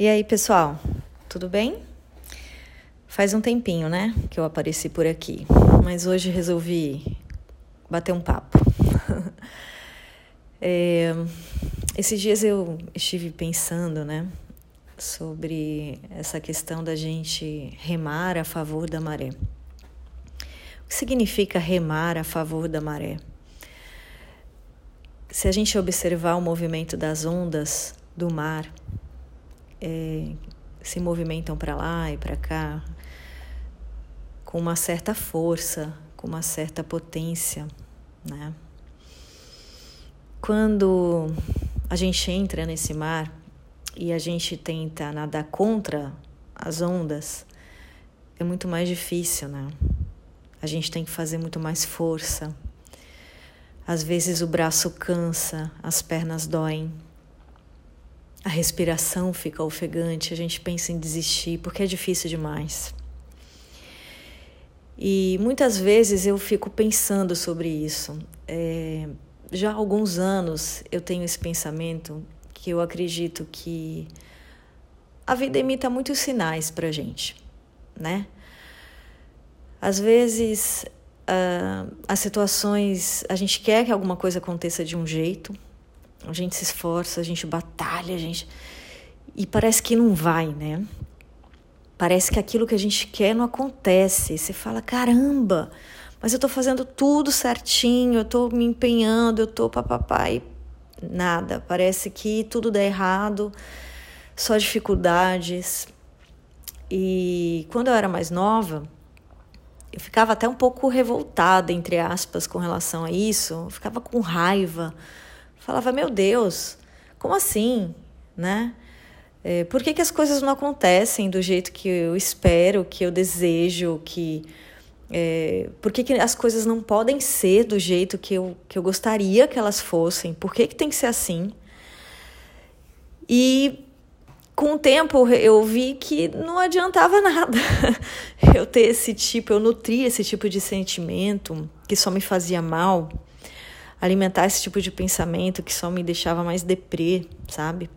E aí, pessoal, tudo bem? Faz um tempinho, né, que eu apareci por aqui, mas hoje resolvi bater um papo. é, esses dias eu estive pensando, né, sobre essa questão da gente remar a favor da maré. O que significa remar a favor da maré? Se a gente observar o movimento das ondas do mar, é, se movimentam para lá e para cá com uma certa força, com uma certa potência, né? Quando a gente entra nesse mar e a gente tenta nadar contra as ondas, é muito mais difícil, né? A gente tem que fazer muito mais força. Às vezes o braço cansa, as pernas doem a respiração fica ofegante, a gente pensa em desistir porque é difícil demais. E muitas vezes eu fico pensando sobre isso. É, já há alguns anos eu tenho esse pensamento que eu acredito que a vida imita muitos sinais para gente, né? Às vezes uh, as situações a gente quer que alguma coisa aconteça de um jeito, a gente se esforça, a gente batalha, a gente. E parece que não vai, né? Parece que aquilo que a gente quer não acontece. Você fala, caramba, mas eu tô fazendo tudo certinho, eu tô me empenhando, eu tô papapá e nada. Parece que tudo dá errado, só dificuldades. E quando eu era mais nova, eu ficava até um pouco revoltada, entre aspas, com relação a isso. Eu ficava com raiva falava, meu Deus, como assim, né? É, por que, que as coisas não acontecem do jeito que eu espero, que eu desejo, que é, por que, que as coisas não podem ser do jeito que eu, que eu gostaria que elas fossem? Por que, que tem que ser assim? E com o tempo eu vi que não adiantava nada eu ter esse tipo, eu nutria esse tipo de sentimento que só me fazia mal alimentar esse tipo de pensamento que só me deixava mais deprê, sabe?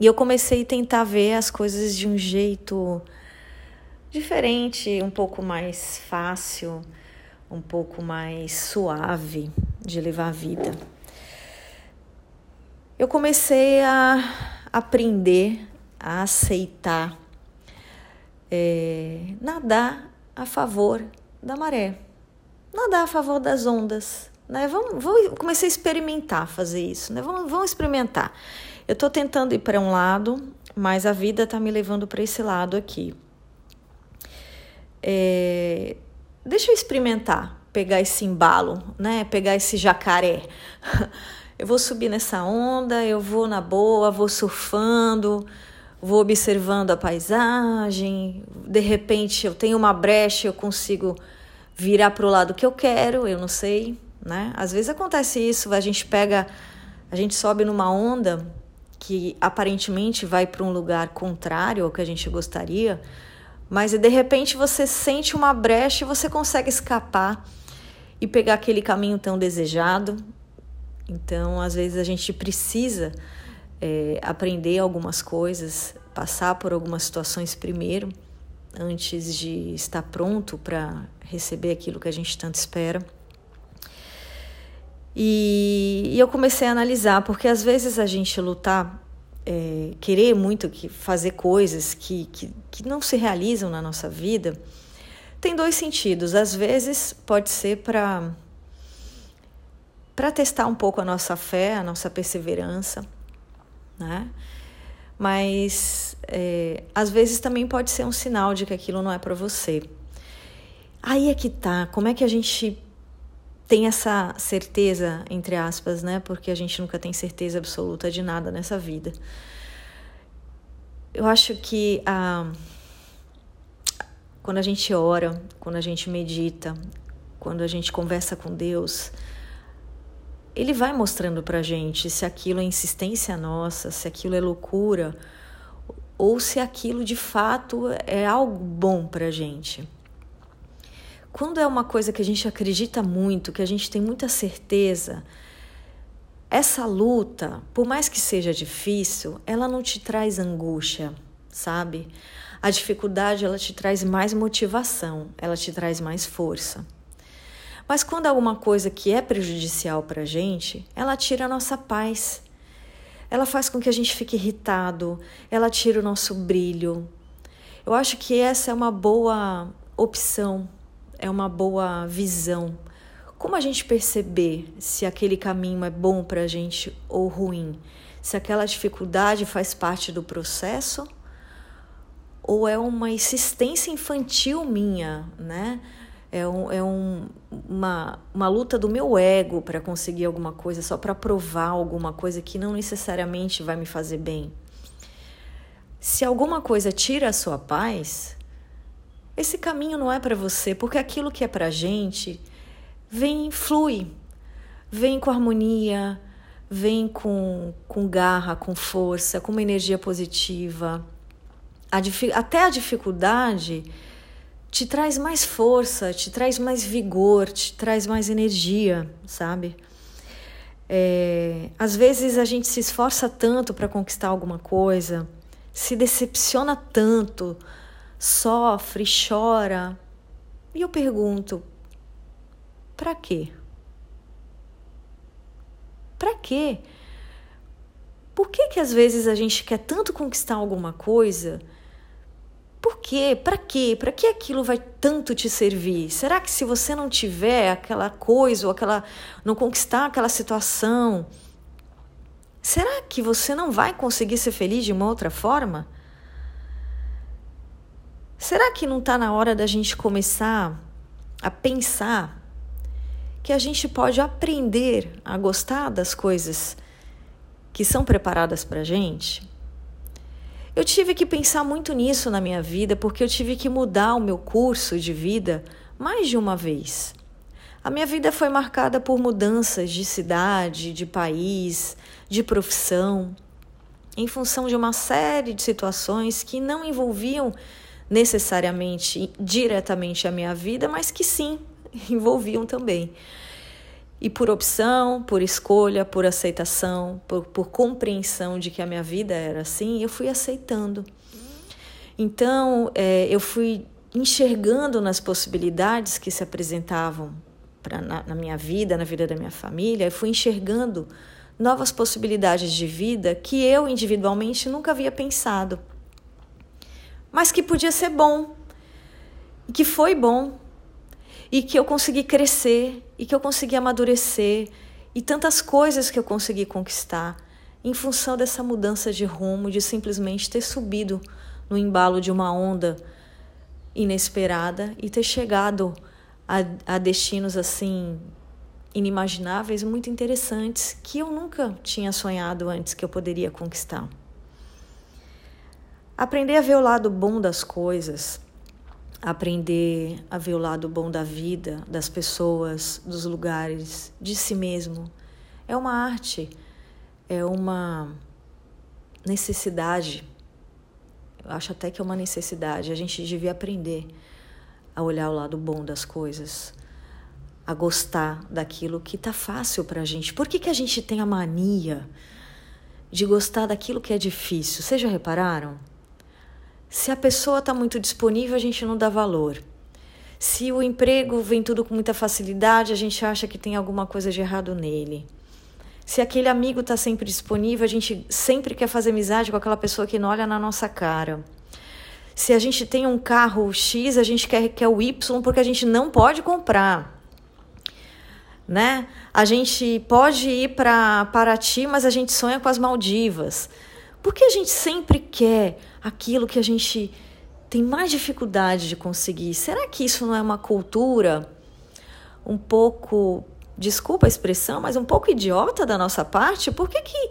E eu comecei a tentar ver as coisas de um jeito diferente, um pouco mais fácil, um pouco mais suave de levar a vida. Eu comecei a aprender a aceitar é, nadar a favor da maré, nadar a favor das ondas, né? Vamos, vamos, comecei a experimentar fazer isso, né? Vamos, vamos experimentar. Eu estou tentando ir para um lado, mas a vida está me levando para esse lado aqui. É, deixa eu experimentar, pegar esse embalo, né? Pegar esse jacaré. Eu vou subir nessa onda, eu vou na boa, vou surfando, vou observando a paisagem. De repente eu tenho uma brecha, eu consigo virar para o lado que eu quero, eu não sei né? Às vezes acontece isso, a gente pega, a gente sobe numa onda que aparentemente vai para um lugar contrário ao que a gente gostaria, mas de repente você sente uma brecha e você consegue escapar e pegar aquele caminho tão desejado. Então, às vezes a gente precisa é, aprender algumas coisas, passar por algumas situações primeiro, antes de estar pronto para receber aquilo que a gente tanto espera. E, e eu comecei a analisar, porque às vezes a gente lutar, é, querer muito que fazer coisas que, que, que não se realizam na nossa vida, tem dois sentidos. Às vezes pode ser para para testar um pouco a nossa fé, a nossa perseverança, né? Mas é, às vezes também pode ser um sinal de que aquilo não é para você. Aí é que tá. Como é que a gente tem essa certeza, entre aspas, né? Porque a gente nunca tem certeza absoluta de nada nessa vida. Eu acho que a, quando a gente ora, quando a gente medita, quando a gente conversa com Deus, Ele vai mostrando pra gente se aquilo é insistência nossa, se aquilo é loucura, ou se aquilo de fato é algo bom pra gente. Quando é uma coisa que a gente acredita muito, que a gente tem muita certeza, essa luta, por mais que seja difícil, ela não te traz angústia, sabe? A dificuldade ela te traz mais motivação, ela te traz mais força. Mas quando alguma coisa que é prejudicial para a gente, ela tira a nossa paz. Ela faz com que a gente fique irritado, ela tira o nosso brilho. Eu acho que essa é uma boa opção, é uma boa visão. Como a gente perceber se aquele caminho é bom para a gente ou ruim? Se aquela dificuldade faz parte do processo ou é uma insistência infantil minha, né? é, um, é um, uma, uma luta do meu ego para conseguir alguma coisa, só para provar alguma coisa que não necessariamente vai me fazer bem. Se alguma coisa tira a sua paz, esse caminho não é para você, porque aquilo que é para gente vem, flui, vem com harmonia, vem com, com garra, com força, com uma energia positiva. A, até a dificuldade te traz mais força, te traz mais vigor, te traz mais energia, sabe? É, às vezes a gente se esforça tanto para conquistar alguma coisa, se decepciona tanto, sofre, chora. E eu pergunto: para quê? Para quê? Por que que às vezes a gente quer tanto conquistar alguma coisa por quê? Para quê? Para que aquilo vai tanto te servir? Será que se você não tiver aquela coisa ou aquela não conquistar aquela situação, será que você não vai conseguir ser feliz de uma outra forma? Será que não está na hora da gente começar a pensar que a gente pode aprender a gostar das coisas que são preparadas para gente? Eu tive que pensar muito nisso na minha vida porque eu tive que mudar o meu curso de vida mais de uma vez. A minha vida foi marcada por mudanças de cidade, de país, de profissão, em função de uma série de situações que não envolviam necessariamente diretamente a minha vida, mas que sim envolviam também. E por opção, por escolha, por aceitação, por, por compreensão de que a minha vida era assim, eu fui aceitando. Então, é, eu fui enxergando nas possibilidades que se apresentavam pra, na, na minha vida, na vida da minha família, eu fui enxergando novas possibilidades de vida que eu individualmente nunca havia pensado, mas que podia ser bom, e que foi bom, e que eu consegui crescer e que eu consegui amadurecer e tantas coisas que eu consegui conquistar em função dessa mudança de rumo, de simplesmente ter subido no embalo de uma onda inesperada e ter chegado a, a destinos assim inimagináveis, muito interessantes, que eu nunca tinha sonhado antes que eu poderia conquistar. Aprender a ver o lado bom das coisas aprender a ver o lado bom da vida, das pessoas, dos lugares, de si mesmo. É uma arte, é uma necessidade. Eu acho até que é uma necessidade. A gente devia aprender a olhar o lado bom das coisas, a gostar daquilo que tá fácil pra gente. Por que, que a gente tem a mania de gostar daquilo que é difícil? Vocês já repararam? Se a pessoa está muito disponível, a gente não dá valor. Se o emprego vem tudo com muita facilidade, a gente acha que tem alguma coisa de errado nele. Se aquele amigo está sempre disponível, a gente sempre quer fazer amizade com aquela pessoa que não olha na nossa cara. Se a gente tem um carro X, a gente quer, o Y porque a gente não pode comprar. Né? A gente pode ir para Paraty, mas a gente sonha com as Maldivas. Por que a gente sempre quer aquilo que a gente tem mais dificuldade de conseguir? Será que isso não é uma cultura um pouco, desculpa a expressão, mas um pouco idiota da nossa parte? Por que, que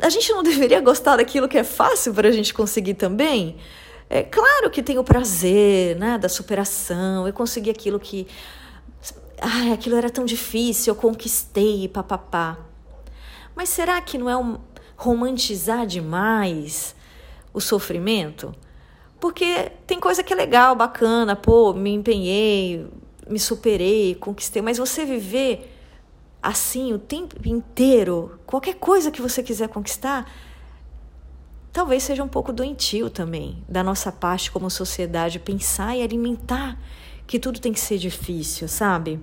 a gente não deveria gostar daquilo que é fácil para a gente conseguir também? É claro que tem o prazer né, da superação, eu consegui aquilo que. Ai, aquilo era tão difícil, eu conquistei, papapá. Mas será que não é um, romantizar demais o sofrimento? Porque tem coisa que é legal, bacana, pô, me empenhei, me superei, conquistei, mas você viver assim o tempo inteiro, qualquer coisa que você quiser conquistar, talvez seja um pouco doentio também da nossa parte como sociedade pensar e alimentar que tudo tem que ser difícil, sabe?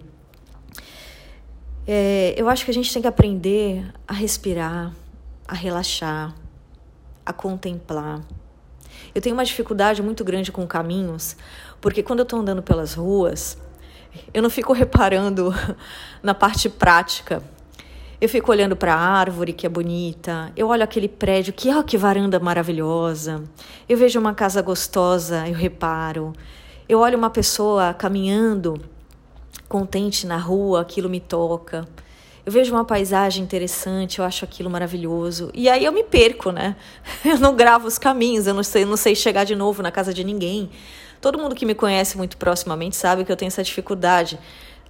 É, eu acho que a gente tem que aprender a respirar, a relaxar, a contemplar. Eu tenho uma dificuldade muito grande com caminhos, porque quando eu estou andando pelas ruas, eu não fico reparando na parte prática. Eu fico olhando para a árvore que é bonita, eu olho aquele prédio, que ó, que varanda maravilhosa. Eu vejo uma casa gostosa, eu reparo. Eu olho uma pessoa caminhando contente na rua, aquilo me toca. Eu vejo uma paisagem interessante, eu acho aquilo maravilhoso. E aí eu me perco, né? Eu não gravo os caminhos, eu não sei, não sei chegar de novo na casa de ninguém. Todo mundo que me conhece muito proximamente sabe que eu tenho essa dificuldade.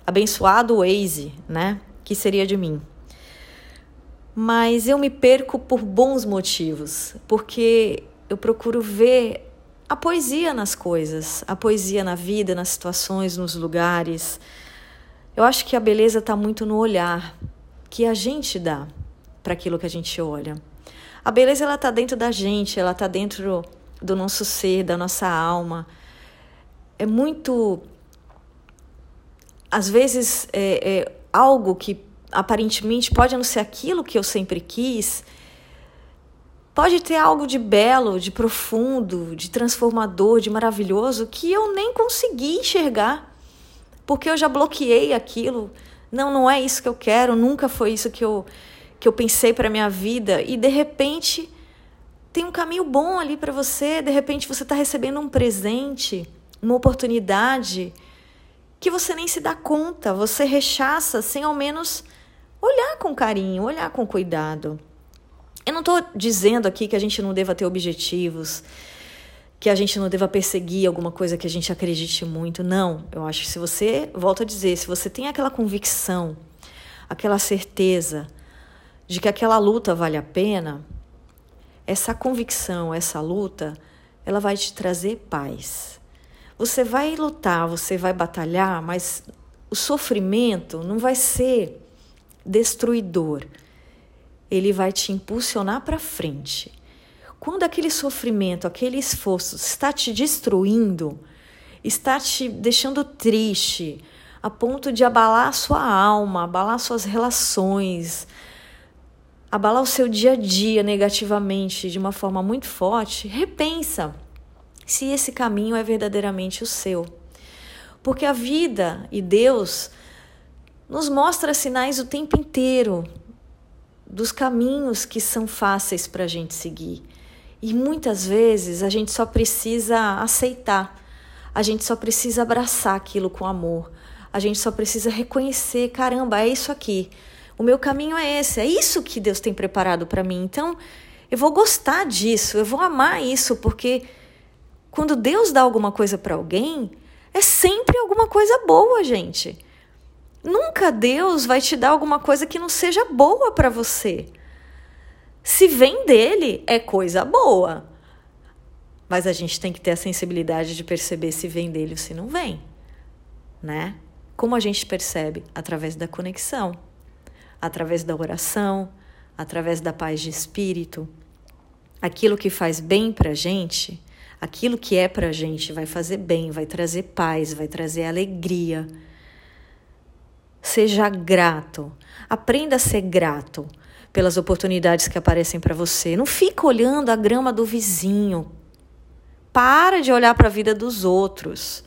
Abençoado Waze, né? Que seria de mim. Mas eu me perco por bons motivos, porque eu procuro ver a poesia nas coisas, a poesia na vida, nas situações, nos lugares. Eu acho que a beleza está muito no olhar que a gente dá para aquilo que a gente olha. A beleza ela está dentro da gente, ela está dentro do nosso ser, da nossa alma. É muito, às vezes, é, é algo que aparentemente pode não ser aquilo que eu sempre quis. Pode ter algo de belo, de profundo, de transformador, de maravilhoso que eu nem consegui enxergar porque eu já bloqueei aquilo. Não, não é isso que eu quero, nunca foi isso que eu que eu pensei para minha vida e de repente tem um caminho bom ali para você, de repente você está recebendo um presente, uma oportunidade que você nem se dá conta, você rechaça sem ao menos olhar com carinho, olhar com cuidado. Eu não estou dizendo aqui que a gente não deva ter objetivos, que a gente não deva perseguir alguma coisa que a gente acredite muito. Não, eu acho que se você, volto a dizer, se você tem aquela convicção, aquela certeza de que aquela luta vale a pena, essa convicção, essa luta, ela vai te trazer paz. Você vai lutar, você vai batalhar, mas o sofrimento não vai ser destruidor. Ele vai te impulsionar para frente. Quando aquele sofrimento, aquele esforço está te destruindo, está te deixando triste, a ponto de abalar a sua alma, abalar suas relações, abalar o seu dia a dia negativamente de uma forma muito forte, repensa se esse caminho é verdadeiramente o seu. Porque a vida e Deus nos mostra sinais o tempo inteiro dos caminhos que são fáceis para a gente seguir. E muitas vezes a gente só precisa aceitar, a gente só precisa abraçar aquilo com amor, a gente só precisa reconhecer: caramba, é isso aqui, o meu caminho é esse, é isso que Deus tem preparado para mim. Então eu vou gostar disso, eu vou amar isso, porque quando Deus dá alguma coisa para alguém, é sempre alguma coisa boa, gente. Nunca Deus vai te dar alguma coisa que não seja boa para você. Se vem dele, é coisa boa. Mas a gente tem que ter a sensibilidade de perceber se vem dele ou se não vem, né? Como a gente percebe? Através da conexão, através da oração, através da paz de espírito. Aquilo que faz bem pra gente, aquilo que é pra gente vai fazer bem, vai trazer paz, vai trazer alegria. Seja grato. Aprenda a ser grato pelas oportunidades que aparecem para você. Não fica olhando a grama do vizinho. Para de olhar para a vida dos outros.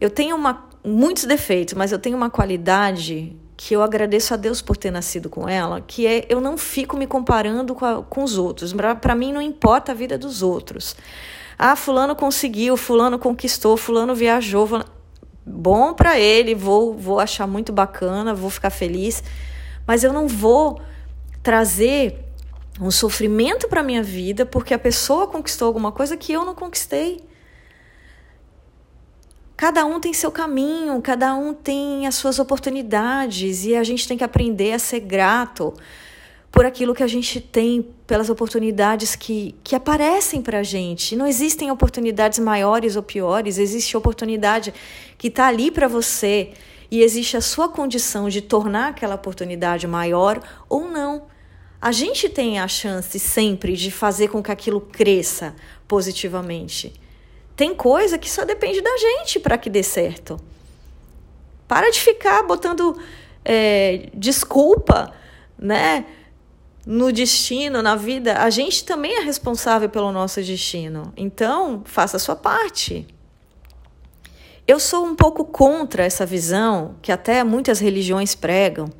Eu tenho uma, muitos defeitos, mas eu tenho uma qualidade que eu agradeço a Deus por ter nascido com ela, que é eu não fico me comparando com, a, com os outros. Para mim não importa a vida dos outros. Ah, fulano conseguiu, fulano conquistou, fulano viajou. Fulano... Bom para ele, vou, vou achar muito bacana, vou ficar feliz mas eu não vou trazer um sofrimento para minha vida porque a pessoa conquistou alguma coisa que eu não conquistei. Cada um tem seu caminho, cada um tem as suas oportunidades e a gente tem que aprender a ser grato por aquilo que a gente tem, pelas oportunidades que, que aparecem para a gente. Não existem oportunidades maiores ou piores, existe oportunidade que está ali para você e existe a sua condição de tornar aquela oportunidade maior ou não. A gente tem a chance sempre de fazer com que aquilo cresça positivamente. Tem coisa que só depende da gente para que dê certo. Para de ficar botando é, desculpa, né? No destino, na vida, a gente também é responsável pelo nosso destino. Então, faça a sua parte. Eu sou um pouco contra essa visão que até muitas religiões pregam,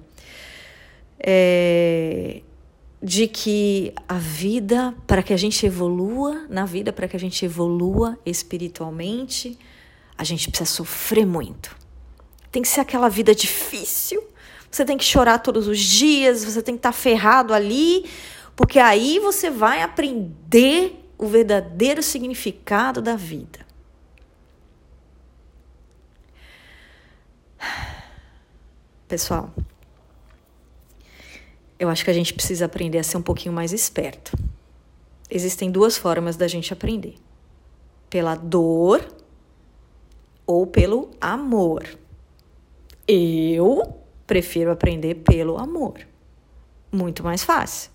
é, de que a vida, para que a gente evolua, na vida, para que a gente evolua espiritualmente, a gente precisa sofrer muito. Tem que ser aquela vida difícil, você tem que chorar todos os dias, você tem que estar tá ferrado ali, porque aí você vai aprender o verdadeiro significado da vida. Pessoal, eu acho que a gente precisa aprender a ser um pouquinho mais esperto. Existem duas formas da gente aprender: pela dor ou pelo amor. Eu prefiro aprender pelo amor. Muito mais fácil.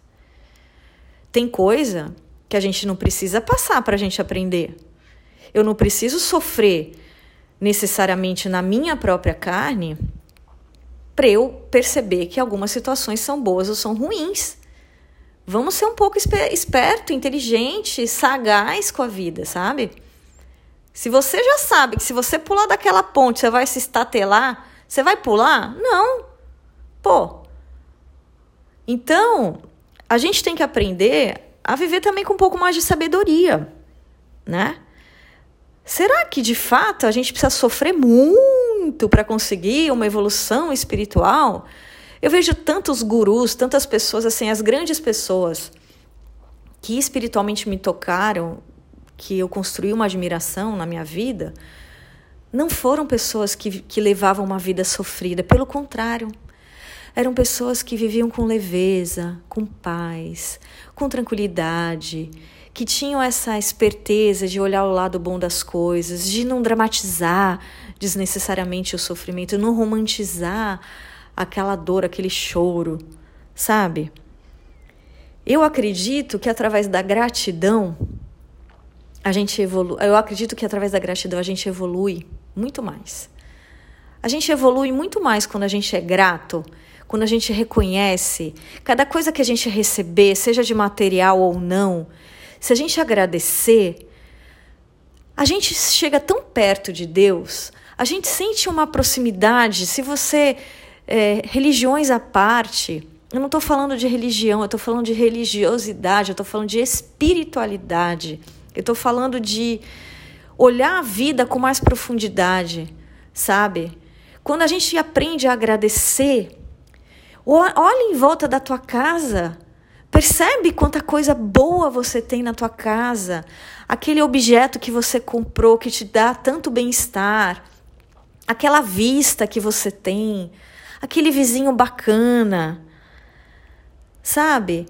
Tem coisa que a gente não precisa passar para a gente aprender. Eu não preciso sofrer necessariamente na minha própria carne para eu perceber que algumas situações são boas ou são ruins. Vamos ser um pouco esperto, inteligente, sagaz com a vida, sabe? Se você já sabe que se você pular daquela ponte você vai se estatelar, você vai pular? Não. Pô. Então, a gente tem que aprender a viver também com um pouco mais de sabedoria, né? Será que de fato a gente precisa sofrer muito para conseguir uma evolução espiritual? Eu vejo tantos gurus, tantas pessoas, assim, as grandes pessoas que espiritualmente me tocaram, que eu construí uma admiração na minha vida, não foram pessoas que, que levavam uma vida sofrida, pelo contrário. Eram pessoas que viviam com leveza, com paz, com tranquilidade, que tinham essa esperteza de olhar o lado bom das coisas, de não dramatizar desnecessariamente o sofrimento, não romantizar aquela dor, aquele choro, sabe? Eu acredito que através da gratidão a gente evolui. Eu acredito que através da gratidão a gente evolui muito mais. A gente evolui muito mais quando a gente é grato, quando a gente reconhece cada coisa que a gente receber, seja de material ou não, se a gente agradecer, a gente chega tão perto de Deus, a gente sente uma proximidade. Se você. É, religiões à parte, eu não estou falando de religião, eu estou falando de religiosidade, eu estou falando de espiritualidade, eu estou falando de olhar a vida com mais profundidade, sabe? Quando a gente aprende a agradecer, olha em volta da tua casa, Percebe quanta coisa boa você tem na tua casa, aquele objeto que você comprou que te dá tanto bem-estar, aquela vista que você tem, aquele vizinho bacana. Sabe?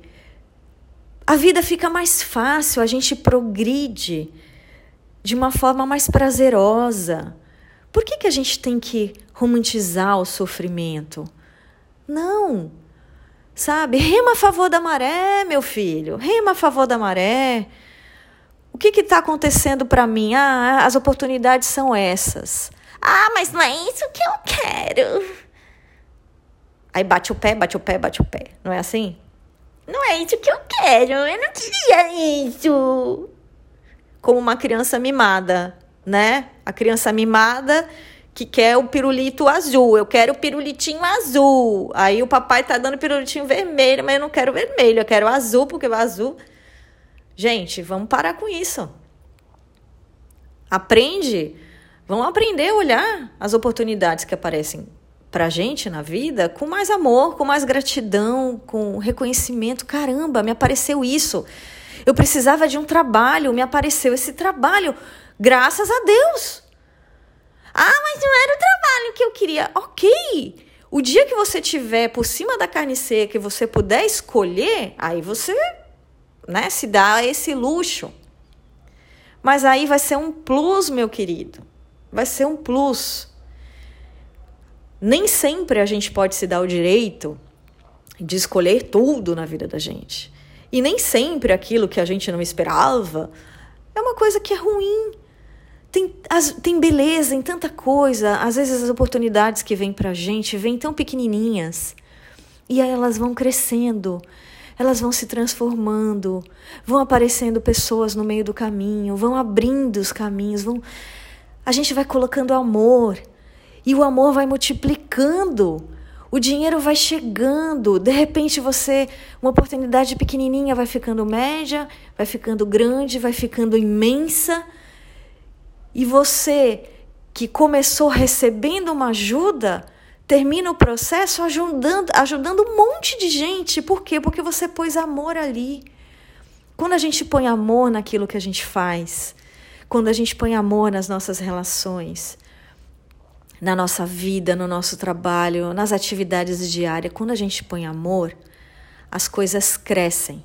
A vida fica mais fácil, a gente progride de uma forma mais prazerosa. Por que, que a gente tem que romantizar o sofrimento? Não! Sabe? Rema a favor da maré, meu filho. Rema a favor da maré. O que está acontecendo para mim? Ah, as oportunidades são essas. Ah, mas não é isso que eu quero. Aí bate o pé, bate o pé, bate o pé. Não é assim? Não é isso que eu quero. Eu não queria isso. Como uma criança mimada, né? A criança mimada que quer o pirulito azul. Eu quero o pirulitinho azul. Aí o papai tá dando pirulitinho vermelho, mas eu não quero vermelho, eu quero azul, porque o azul. Gente, vamos parar com isso. Aprende. Vamos aprender a olhar as oportunidades que aparecem pra gente na vida com mais amor, com mais gratidão, com reconhecimento. Caramba, me apareceu isso. Eu precisava de um trabalho, me apareceu esse trabalho. Graças a Deus. Ah, mas não era o trabalho que eu queria. Ok. O dia que você tiver por cima da carne seca e você puder escolher, aí você né, se dá esse luxo. Mas aí vai ser um plus, meu querido. Vai ser um plus. Nem sempre a gente pode se dar o direito de escolher tudo na vida da gente. E nem sempre aquilo que a gente não esperava é uma coisa que é ruim. Tem, as, tem beleza em tanta coisa. Às vezes as oportunidades que vêm pra gente vêm tão pequenininhas. E aí elas vão crescendo, elas vão se transformando, vão aparecendo pessoas no meio do caminho, vão abrindo os caminhos, vão a gente vai colocando amor e o amor vai multiplicando. O dinheiro vai chegando, de repente você, uma oportunidade pequenininha vai ficando média, vai ficando grande, vai ficando imensa. E você que começou recebendo uma ajuda, termina o processo ajudando, ajudando um monte de gente. Por quê? Porque você pôs amor ali. Quando a gente põe amor naquilo que a gente faz, quando a gente põe amor nas nossas relações, na nossa vida, no nosso trabalho, nas atividades diárias, quando a gente põe amor, as coisas crescem,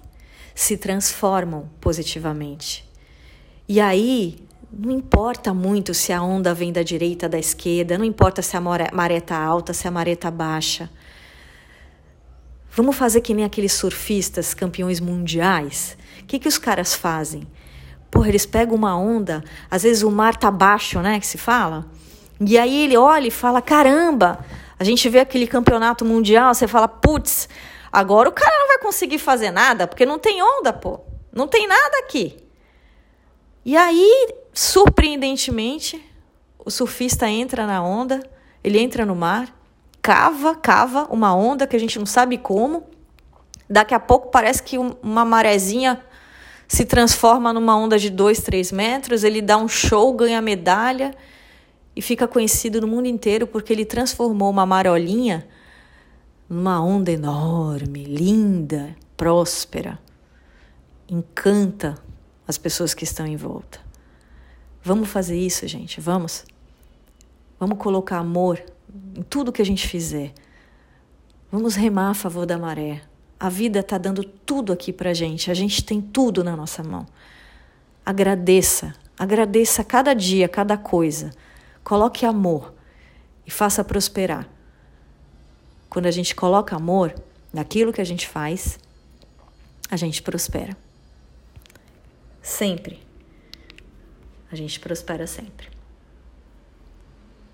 se transformam positivamente. E aí, não importa muito se a onda vem da direita, da esquerda, não importa se a maré está alta, se a maré está baixa. Vamos fazer que nem aqueles surfistas campeões mundiais. O que, que os caras fazem? Porra, eles pegam uma onda, às vezes o mar tá baixo, né, que se fala. E aí ele olha e fala: caramba, a gente vê aquele campeonato mundial, você fala: putz, agora o cara não vai conseguir fazer nada, porque não tem onda, pô. Não tem nada aqui. E aí, surpreendentemente, o surfista entra na onda, ele entra no mar, cava, cava uma onda que a gente não sabe como. Daqui a pouco parece que uma marezinha se transforma numa onda de 2, 3 metros, ele dá um show, ganha medalha e fica conhecido no mundo inteiro porque ele transformou uma marolinha numa onda enorme, linda, próspera. Encanta as pessoas que estão em volta. Vamos fazer isso, gente, vamos? Vamos colocar amor em tudo que a gente fizer. Vamos remar a favor da maré. A vida está dando tudo aqui para gente. A gente tem tudo na nossa mão. Agradeça, agradeça cada dia, cada coisa. Coloque amor e faça prosperar. Quando a gente coloca amor naquilo que a gente faz, a gente prospera. Sempre. A gente prospera sempre.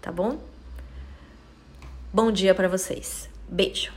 Tá bom? Bom dia para vocês. Beijo.